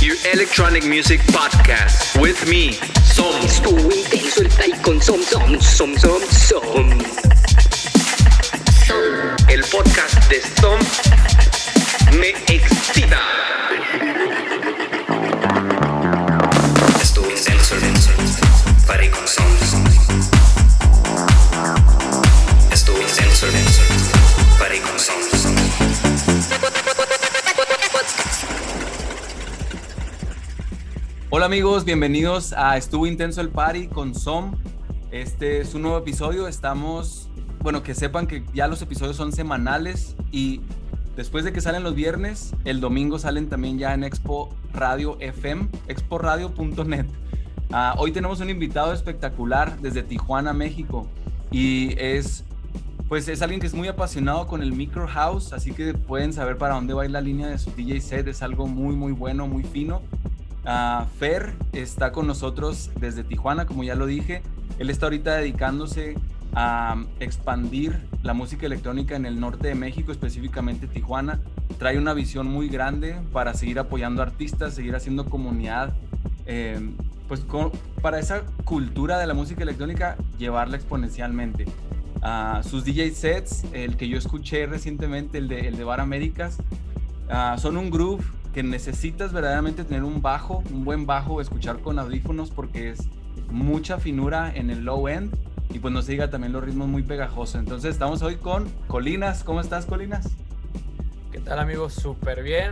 Your electronic music podcast with me, Som. Estuvo intenso el play con som, som, som, som, som. El podcast de Som me excita. Hola amigos, bienvenidos a Estuvo Intenso el Party con Som. Este es un nuevo episodio. Estamos, bueno, que sepan que ya los episodios son semanales y después de que salen los viernes, el domingo salen también ya en Expo Radio FM, exporadio.net. Ah, hoy tenemos un invitado espectacular desde Tijuana, México y es pues es alguien que es muy apasionado con el micro house, así que pueden saber para dónde va la línea de su DJ set, es algo muy muy bueno, muy fino. Ah, Fer está con nosotros desde Tijuana, como ya lo dije. Él está ahorita dedicándose a expandir la música electrónica en el norte de México, específicamente Tijuana. Trae una visión muy grande para seguir apoyando artistas, seguir haciendo comunidad, eh, pues para esa cultura de la música electrónica, llevarla exponencialmente. Ah, sus DJ sets, el que yo escuché recientemente, el de, el de Bar Américas, Ah, son un groove que necesitas verdaderamente tener un bajo, un buen bajo, escuchar con audífonos porque es mucha finura en el low end y pues no se diga también los ritmos muy pegajosos. Entonces estamos hoy con Colinas. ¿Cómo estás, Colinas? ¿Qué tal amigos? Súper bien.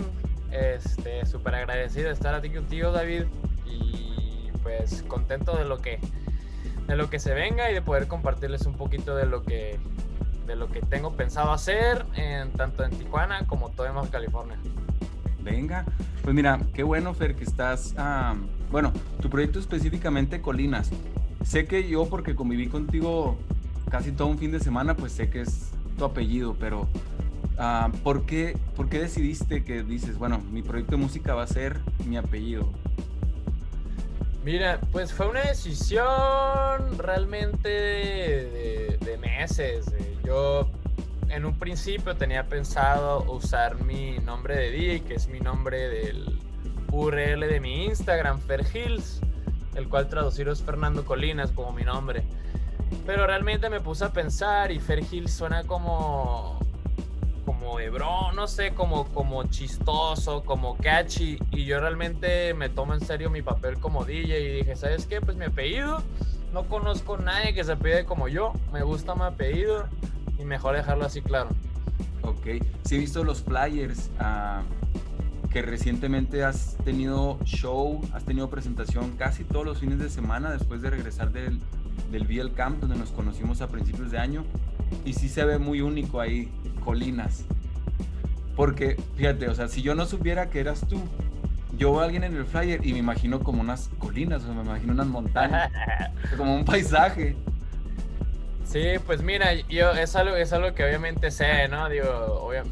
Este, súper agradecido de estar aquí contigo, David. Y pues contento de lo que de lo que se venga y de poder compartirles un poquito de lo que de lo que tengo pensado hacer en tanto en Tijuana como Baja California. Venga, pues mira, qué bueno, Fer, que estás. ah, bueno, tu proyecto específicamente Colinas. Sé que yo, porque conviví contigo casi todo un fin de semana, pues sé que es tu apellido, pero ah, ¿por, qué, ¿por qué decidiste que dices, bueno, mi proyecto de música va a ser mi apellido? Mira, pues fue una decisión realmente de, meses. Yo en un principio tenía pensado usar mi nombre de DJ, que es mi nombre del URL de mi Instagram, Ferhills, el cual traducido es Fernando Colinas como mi nombre. Pero realmente me puse a pensar y Ferhills suena como como de bro, no sé, como, como chistoso, como catchy. Y yo realmente me tomo en serio mi papel como DJ y dije, ¿sabes qué? Pues mi apellido, no conozco a nadie que se apellide como yo, me gusta mi apellido y mejor dejarlo así claro. Ok, sí he visto los flyers ah, que recientemente has tenido show, has tenido presentación casi todos los fines de semana después de regresar del, del VL Camp donde nos conocimos a principios de año y sí se ve muy único ahí, Colinas. Porque, fíjate, o sea, si yo no supiera que eras tú, yo veo a alguien en el flyer y me imagino como unas colinas, o sea, me imagino unas montañas, como un paisaje. Sí, pues mira, yo es algo, es algo que obviamente sé, ¿no? Digo, obvia-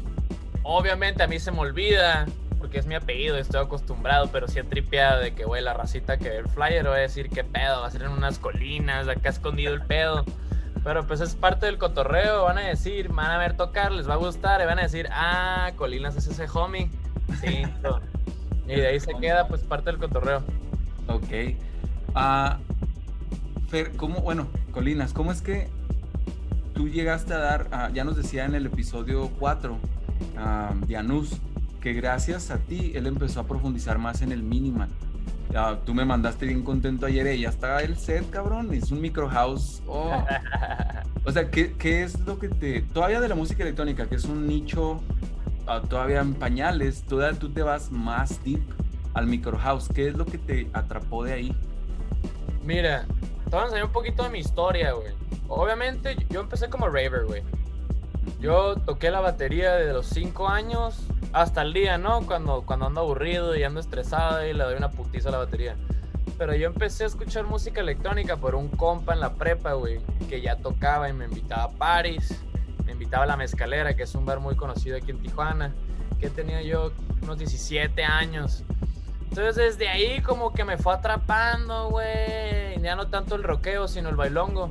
obviamente a mí se me olvida, porque es mi apellido, estoy acostumbrado, pero sí he tripeado de que, güey, la racita que ve el flyer va a decir qué pedo, va a ser en unas colinas, acá escondido el pedo. Pero pues es parte del cotorreo, van a decir, van a ver tocar, les va a gustar, y van a decir, ah, Colinas es ese homie. Sí, y de ahí se queda pues parte del cotorreo. Ok. Ah, Fer, ¿cómo, bueno, Colinas, ¿cómo es que tú llegaste a dar, ya nos decía en el episodio 4, ah, Dianus, que gracias a ti él empezó a profundizar más en el minimal. Tú me mandaste bien contento ayer, eh, ya está el set, cabrón, es un micro house. Oh. O sea, ¿qué, qué es lo que te... Todavía de la música electrónica, que es un nicho ah, todavía en pañales, todavía tú te vas más deep al micro house. ¿Qué es lo que te atrapó de ahí? Mira, te voy a enseñar un poquito de mi historia, güey. Obviamente, yo empecé como raver, güey. Yo toqué la batería desde los 5 años hasta el día, ¿no? Cuando, cuando ando aburrido y ando estresado y le doy una putiza a la batería. Pero yo empecé a escuchar música electrónica por un compa en la prepa, güey, que ya tocaba y me invitaba a Paris. Me invitaba a La Mezcalera, que es un bar muy conocido aquí en Tijuana. Que tenía yo unos 17 años. Entonces desde ahí como que me fue atrapando, güey. Ya no tanto el rockeo, sino el bailongo.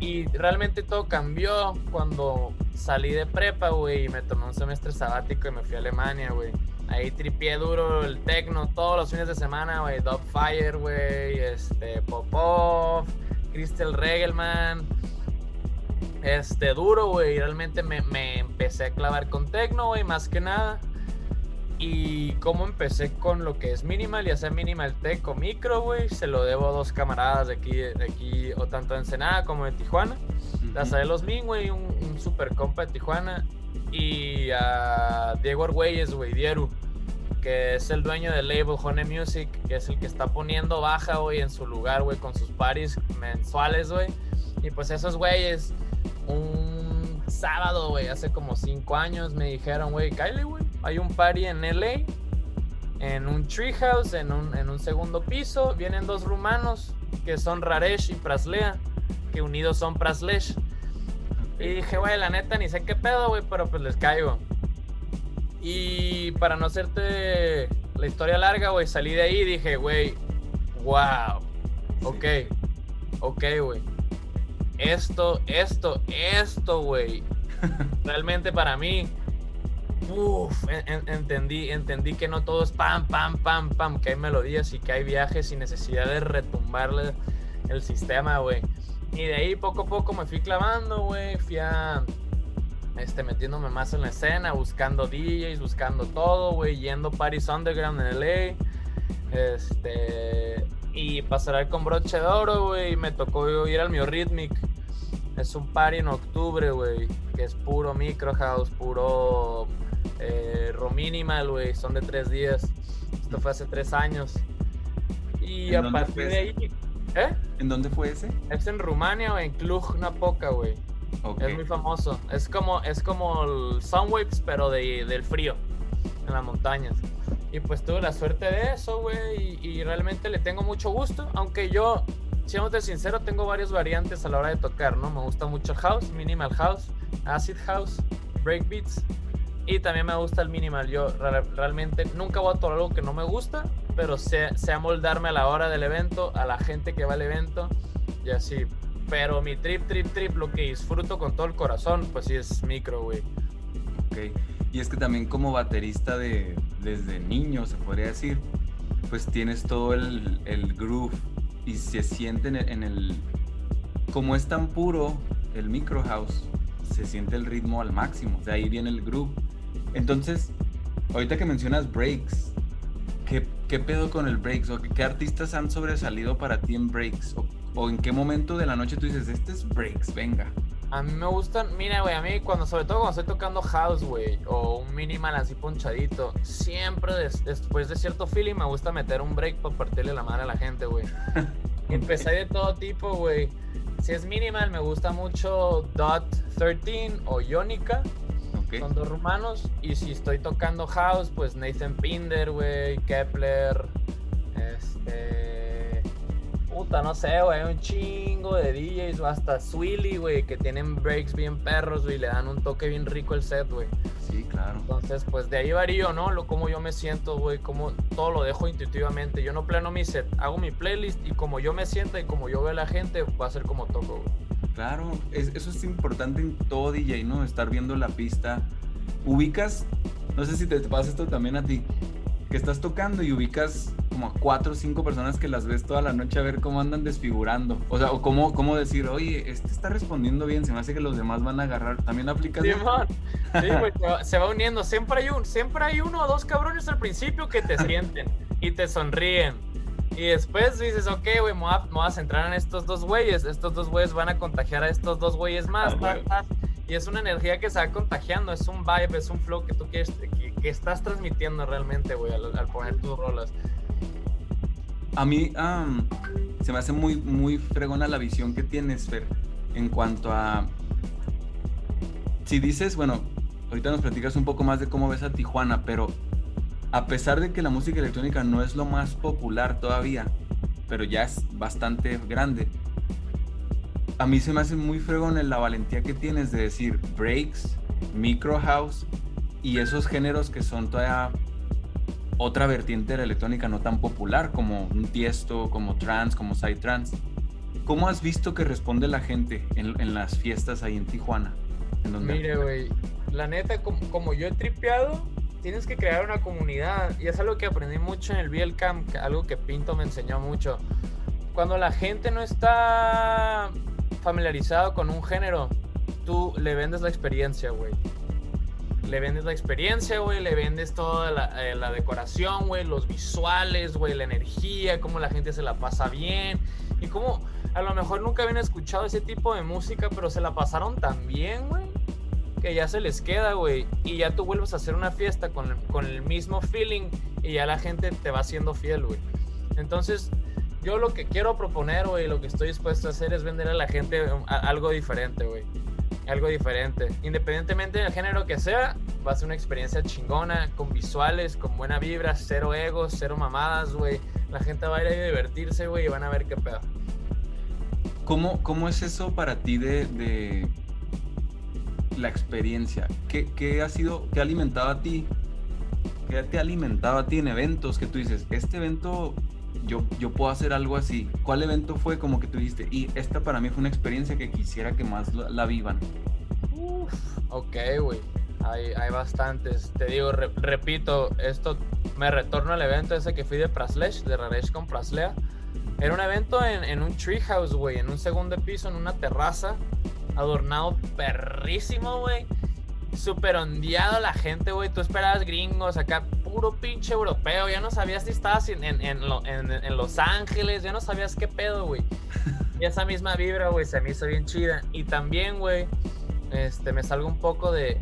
Y, realmente todo cambió cuando salí de prepa, güey, y me tomé un semestre sabático y me fui a Alemania, güey. Ahí tripié duro el techno todos los fines de semana, güey. Dogfire, güey, este, Popov, Crystal Regelman. Este, duro, güey. Realmente me, me empecé a clavar con techno, güey, más que nada. Y cómo empecé con lo que es minimal y hacer minimal tech o micro, güey, se lo debo a dos camaradas de aquí, de aquí o tanto de Ensenada como de Tijuana. Uh Los Min, güey, un, un, super compa de Tijuana. Y a Diego Argüelles, güey, Dieru, que es el dueño del label Hone Music, que es el que está poniendo baja, güey, en su lugar, güey, con sus paris mensuales, güey. Y pues esos güeyes, un sábado, güey, hace como cinco años me dijeron, güey, Kylie, güey hay un party en LA, en un treehouse, en un, en un segundo piso. Vienen dos rumanos que son Raresh y Praslea, que unidos son Praslesh. Y dije, güey, la neta ni sé qué pedo, güey, pero pues les caigo. Y para no hacerte la historia larga, güey, salí de ahí y dije, güey, wow, ok, ok, güey. Esto, esto, esto, güey. Realmente para mí Uf, entendí, entendí que no todo es pam, pam, pam, pam, que hay melodías y que hay viajes sin necesidad de retumbarle el sistema, güey. Y de ahí poco a poco me fui clavando, güey, fui a, este, metiéndome más en la escena, buscando DJs, buscando todo, güey, yendo Paris Underground en LA, este, y pasar con broche de oro, güey, me tocó ir al Rhythmic. Es un party en octubre, güey, que es puro micro house, puro eh, Rominimal, güey, son de tres días. Esto fue hace tres años. Y a partir de ahí. ¿Eh? ¿En dónde fue ese? Es en Rumania, o en Cluj-Napoca, güey. Es muy famoso. Es como, es como el Sunwaves, pero de, del frío, en las montañas. Y pues tuve la suerte de eso, güey. Y, y, realmente le tengo mucho gusto. Aunque yo, siendo sincero, tengo varias variantes a la hora de tocar, ¿no? Me gusta mucho house, minimal house, acid house, breakbeats. Y también me gusta el minimal. Yo realmente nunca voy a tomar algo que no me gusta, pero sé, sé amoldarme a la hora del evento, a la gente que va al evento y así. Pero mi trip, trip, trip, lo que disfruto con todo el corazón, pues sí es micro, güey. Ok. Y es que también como baterista de desde niño, se podría decir, pues tienes todo el, el groove y se siente en el, en el... Como es tan puro el micro house, se siente el ritmo al máximo. De ahí viene el groove entonces, ahorita que mencionas breaks, ¿qué, qué pedo con el breaks? ¿O qué, artistas han sobresalido para ti en breaks? ¿O, en qué momento de la noche tú dices, este es breaks, venga? A mí me gustan, mira, güey, a mí cuando, sobre todo cuando estoy tocando house, güey, o un minimal así ponchadito, siempre después de cierto feeling me gusta meter un break para partirle la madre a la gente, güey. Empecé de todo tipo, güey. Si es minimal, me gusta mucho Dot 13 o Yonica. Son dos rumanos. Y si estoy tocando house, pues Nathan Pinder, güey, Kepler, este. Puta, no sé, güey, un chingo de DJs o hasta Swilly, güey, que tienen breaks bien perros, güey, le dan un toque bien rico el set, güey. Sí, claro. Entonces, pues de ahí varío, ¿no? Lo como yo me siento, güey, como todo lo dejo intuitivamente. Yo no plano mi set, hago mi playlist y como yo me siento y como yo veo a la gente, va a ser como toco, güey. Claro, eso es importante en todo DJ, ¿no? Estar viendo la pista. Ubicas, no sé si te pasa esto también a ti, que estás tocando y ubicas como a cuatro o cinco personas que las ves toda la noche a ver cómo andan desfigurando. O sea, o cómo, cómo decir, oye, este está respondiendo bien, se me hace que los demás van a agarrar. ¿También aplicas Sí, sí güey, se va uniendo. Siempre hay, un, siempre hay uno o dos cabrones al principio que te sienten y te sonríen y después dices, ok, güey, me, voy a centrar en estos dos güeyes. Estos dos güeyes van a contagiar a estos dos güeyes más. Ah, y es una energía que se va contagiando, es un vibe, es un flow que tú quieres, que, estás transmitiendo realmente, güey, al, poner tus rolas. A mí se me hace muy, muy fregona la visión que tienes, Fer, en cuanto a... Si dices, bueno, ahorita nos platicas un poco más de cómo ves a Tijuana, pero a pesar de que la música electrónica no es lo más popular todavía, pero ya es bastante grande, a mí se me hace muy fregón la valentía que tienes de decir breaks, micro house y esos géneros que son todavía otra vertiente de la electrónica no tan popular como un tiesto, como trance, como side trance. ¿Cómo has visto que responde la gente en, en las fiestas ahí en Tijuana? En Mire, güey, la neta, como, como yo he tripeado, tienes que crear una comunidad. Y es algo que aprendí mucho en el BL Camp, algo que Pinto me enseñó mucho. Cuando la gente no está familiarizado con un género, tú le vendes la experiencia, güey. Le vendes la experiencia, güey, le vendes toda la, eh, la decoración, güey, los visuales, güey, la energía, cómo la gente se la pasa bien y cómo a lo mejor nunca habían escuchado ese tipo de música, pero se la pasaron tan bien, güey, que ya se les queda, güey, y ya tú vuelves a hacer una fiesta con el, con el mismo feeling y ya la gente te va siendo fiel, güey. Entonces, yo lo que quiero proponer, güey, lo que estoy dispuesto a hacer es vender a la gente um, algo diferente, güey. Algo diferente. Independientemente del género que sea, va a ser una experiencia chingona, con visuales, con buena vibra, cero egos, cero mamadas, güey. La gente va a ir a divertirse, güey, y van a ver qué pedo. ¿Cómo, ¿Cómo es eso para ti de la experiencia? ¿Qué, qué ha sido, qué ha alimentado a ti? ¿Qué te ha alimentado a ti en eventos que tú dices, este evento yo, yo puedo hacer algo así? ¿Cuál evento fue como que tú dijiste, y esta para mí fue una experiencia que quisiera que más la, vivan? Uf, ok, güey. Hay, hay bastantes. Te digo, re- repito, esto me retorno al evento ese que fui de Praslech, de Raresh con Praslea. Era un evento en, en un treehouse, güey, en un segundo piso, en una terraza, adornado perrísimo, güey. Súper ondeado la gente, güey. Tú esperabas gringos, acá puro pinche europeo. Ya no sabías si estabas en, en, en lo- en- Los Ángeles, ya no sabías qué pedo, güey. Y esa misma vibra, güey, se me hizo bien chida. Y también, güey, este, me salgo un poco de,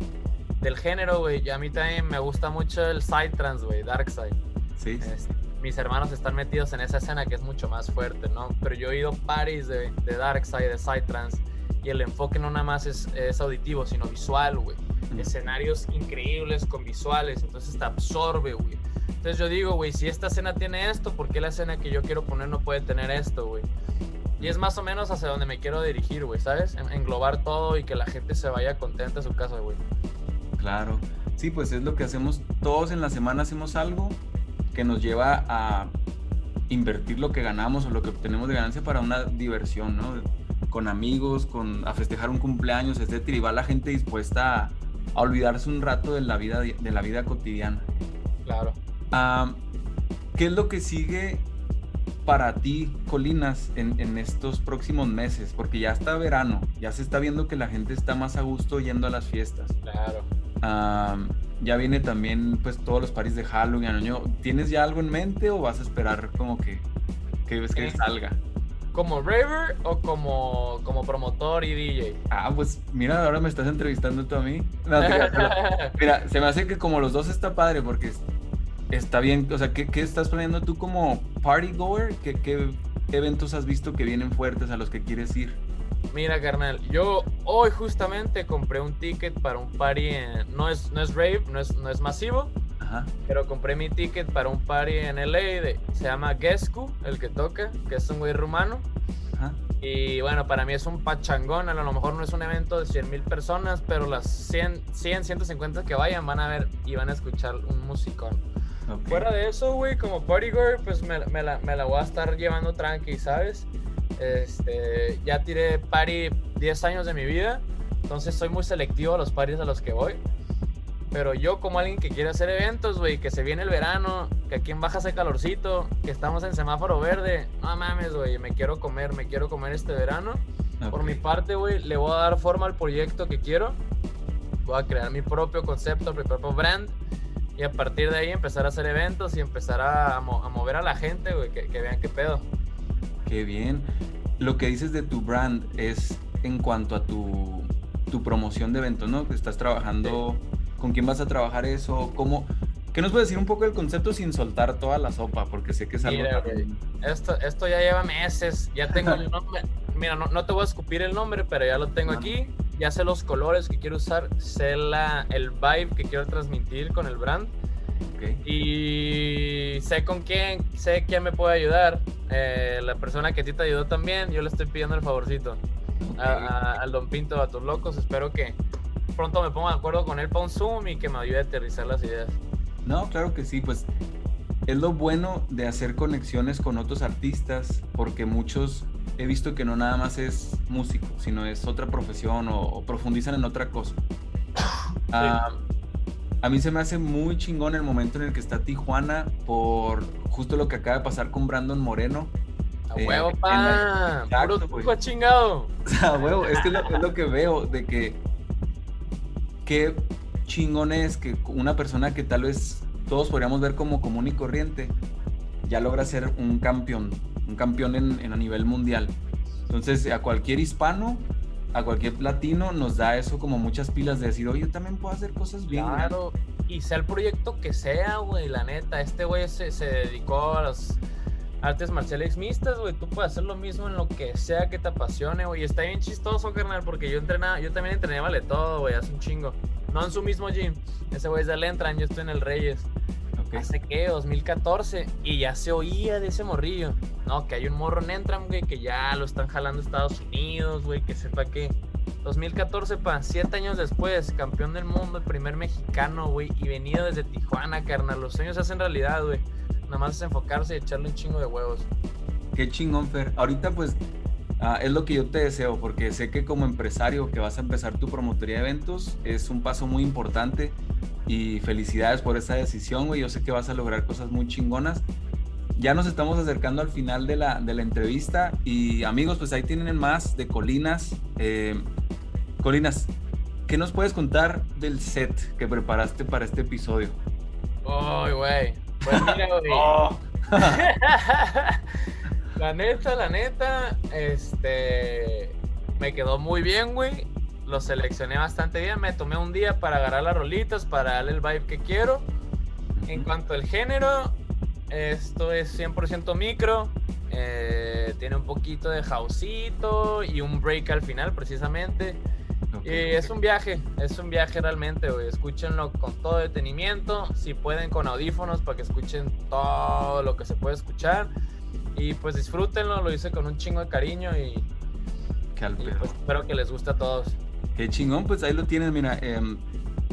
del género, güey. Y a mí también me gusta mucho el Psytrance, güey, Dark Side. Sí. Este, mis hermanos están metidos en esa escena que es mucho más fuerte, ¿no? Pero yo he ido a parties de, de Dark Side, de Psytrance, y el enfoque no nada más es, es auditivo, sino visual, güey. Mm. Escenarios increíbles con visuales, entonces te absorbe, güey. Entonces yo digo, güey, si esta escena tiene esto, ¿por qué la escena que yo quiero poner no puede tener esto, güey? Y es más o menos hacia donde me quiero dirigir, güey, ¿sabes? En- englobar todo y que la gente se vaya contenta a su casa, güey. Claro. Sí, pues es lo que hacemos. Todos en la semana hacemos algo que nos lleva a invertir lo que ganamos o lo que obtenemos de ganancia para una diversión, ¿no? Con amigos, con, a festejar un cumpleaños, etcétera. Y va la gente dispuesta a, a olvidarse un rato de la vida, de la vida cotidiana. Claro. ¿Qué es lo que sigue para ti, Colinas, en, en estos próximos meses? Porque ya está verano, ya se está viendo que la gente está más a gusto yendo a las fiestas. Claro. Am, ya viene también pues todos los paris de Halloween, año. ¿Tienes ya algo en mente o vas a esperar como que, que que Eh. salga? ¿Como raver o como, como promotor y DJ? Ah, pues mira, ahora me estás entrevistando tú a mí. No, te creas, pero- mira, se me hace que como los dos está padre porque es- está bien, o sea, ¿qué, qué estás planeando tú como party goer? ¿Qué, qué eventos has visto que vienen fuertes a los que quieres ir? Mira, carnal, yo hoy justamente compré un ticket para un party en... No es, no es rave, no es, no es masivo, Ajá, pero compré mi ticket para un party en LA. De, se llama Gescu, el que toca, que es un güey rumano. ajá. Y bueno, para mí es un pachangón. A lo mejor no es un evento de 100 mil personas, pero las 100, 100, 150 que vayan van a ver y van a escuchar un musicón. ok. Fuera de eso, güey, como party girl, pues me, me la, me la voy a estar llevando tranqui, ¿sabes? Este, ya tiré party 10 años de mi vida, entonces soy muy selectivo a los parties a los que voy. Pero yo como alguien que quiere hacer eventos, güey, que se viene el verano, que aquí en Baja hace calorcito, que estamos en semáforo verde, no mames, güey, me quiero comer, me quiero comer este verano. Por ok. mi parte, güey, le voy a dar forma al proyecto que quiero. Voy a crear mi propio concepto, mi propio brand. Y a partir de ahí empezar a hacer eventos y empezar a, mo- a mover a la gente, güey, que, que vean qué pedo. Qué bien. Lo que dices de tu brand es en cuanto a tu, tu promoción de eventos, ¿no? Que estás trabajando, ¿con quién vas a trabajar eso? ¿Cómo? ¿Qué nos puedes decir un poco del concepto sin soltar toda la sopa? Porque sé que es algo Mira, Esto, esto ya lleva meses, ya tengo el nombre. Mira, no, no te voy a escupir el nombre, pero ya lo tengo aquí. Ya sé los colores que quiero usar, sé la, el vibe que quiero transmitir con el brand. Ok. Y sé con quién, sé quién me puede ayudar. Eh, la persona que a ti te ayudó también, yo le estoy pidiendo el favorcito. A- a- al Don Pinto, a tus locos, espero que pronto me ponga de acuerdo con él para un Zoom y que me ayude a aterrizar las ideas. No, claro que sí, pues es lo bueno de hacer conexiones con otros artistas, porque muchos he visto que no nada más es músico, sino es otra profesión o, o profundizan en otra cosa. Ah, a mí se me hace muy chingón el momento en el que está Tijuana por justo lo que acaba de pasar con Brandon Moreno. A Eh, huevo, pa. la- Exacto, Puro chingado. O sea, huevo, es que es lo, es lo que veo, de que qué chingón es que una persona que tal vez todos podríamos ver como común y corriente, ya logra ser un campeón, un campeón en, a nivel mundial. Entonces, a cualquier hispano, a cualquier latino, nos da eso como muchas pilas de decir, oye, yo también puedo hacer cosas bien. güey". Claro. Y sea el proyecto que sea, güey, la neta. Este güey se, se dedicó a las artes marciales mixtas, güey. Tú puedes hacer lo mismo en lo que sea que te apasione, güey. Está bien chistoso, carnal, porque yo entrenaba, yo también entrené vale todo, güey, hace un chingo. No en su mismo gym. Ese güey es del Entran, yo estoy en el Reyes. Ok. ¿Hace qué? 2014. Y ya se oía de ese morrillo. No, que hay un morro en Entram, güey, que ya lo están jalando a Estados Unidos, güey, que sepa que. 2014, pa, siete años después, campeón del mundo, el primer mexicano, güey, y venido desde Tijuana, carnal. Los sueños se hacen realidad, güey. Nada más es enfocarse y echarle un chingo de huevos. Qué chingón, Fer. Ahorita, pues, ah, es lo que yo te deseo, porque sé que como empresario que vas a empezar tu promotoría de eventos, es un paso muy importante. Y felicidades por esa decisión, güey. Yo sé que vas a lograr cosas muy chingonas. Ya nos estamos acercando al final de la, de la entrevista. Y amigos, pues ahí tienen más de Colinas. Eh, Colinas, ¿qué nos puedes contar del set que preparaste para este episodio? Ay, güey. Pues mira, güey. Oh. la neta, la neta, este. Me quedó muy bien, güey. Lo seleccioné bastante bien. Me tomé un día para agarrar las rolitas, para darle el vibe que quiero. En cuanto al género, esto es 100% micro. eh, tiene un poquito de houseito y un break al final, precisamente. Y es un viaje, es un viaje realmente, güey. Escúchenlo con todo detenimiento. Si pueden, con audífonos para que escuchen todo lo que se puede escuchar. Y pues disfrútenlo, lo hice con un chingo de cariño y, y, pues espero que les guste a todos. Qué chingón, pues ahí lo tienes, mira. em,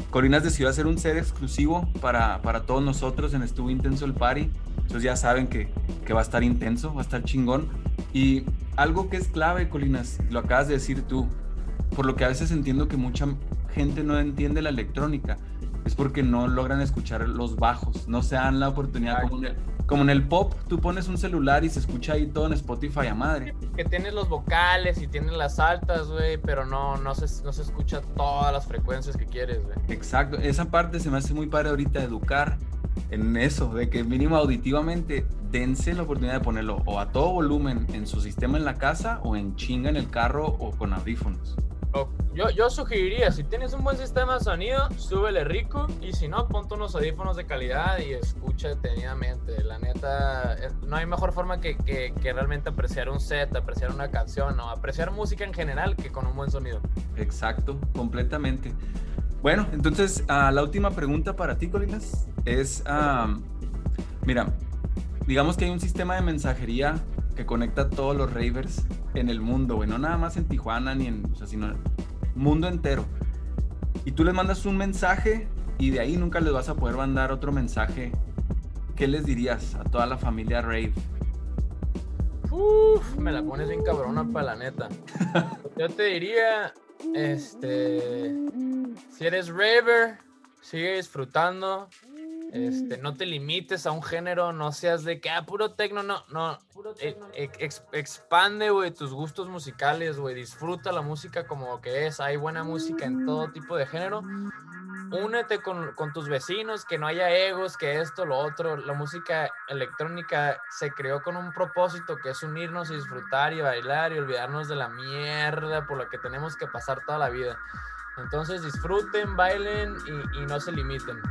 Colinas decidió hacer un set exclusivo para, para todos nosotros en Estuvo Intenso el Party. Entonces ya saben que, que va a estar intenso, va a estar chingón. Y algo que es clave, Colinas, lo acabas de decir tú, por lo que a veces entiendo que mucha gente no entiende la electrónica, es porque no logran escuchar los bajos, no se dan la oportunidad como en, el, como en el pop, tú pones un celular y se escucha ahí todo en Spotify a madre. Que tienes los vocales y tienes las altas, güey, pero no, no, se, no se escucha todas las frecuencias que quieres, güey. Exacto, esa parte se me hace muy padre ahorita educar en eso, de que mínimo auditivamente dense la oportunidad de ponerlo o a todo volumen en su sistema en la casa o en chinga en el carro o con audífonos. Yo, yo sugeriría, si tienes un buen sistema de sonido, súbele rico y si no, ponte unos audífonos de calidad y escucha detenidamente. La neta, no hay mejor forma que, que- realmente apreciar un set, apreciar una canción o apreciar música en general que con un buen sonido. Exacto, completamente. Bueno, entonces ah, la última pregunta para ti, Colinas, es, ah, mira, digamos que hay un sistema de mensajería que conecta a todos los ravers en el mundo, güey, no nada más en Tijuana ni en, o sea, sino mundo entero. Y tú les mandas un mensaje y de ahí nunca les vas a poder mandar otro mensaje. ¿Qué les dirías a toda la familia rave? Uf, me la pones bien cabrona para la neta. Yo te diría, este, si eres raver, sigue disfrutando. Este, no te limites a un género, no seas de que, ah, puro tecno, no, no. E- ex- expande, güey, tus gustos musicales, güey. Disfruta la música como que es. Hay buena música en todo tipo de género. Únete con, con tus vecinos, que no haya egos, que esto, lo otro. La música electrónica se creó con un propósito que es unirnos y disfrutar y bailar y olvidarnos de la mierda por la que tenemos que pasar toda la vida. Entonces disfruten, bailen y, y no se limiten.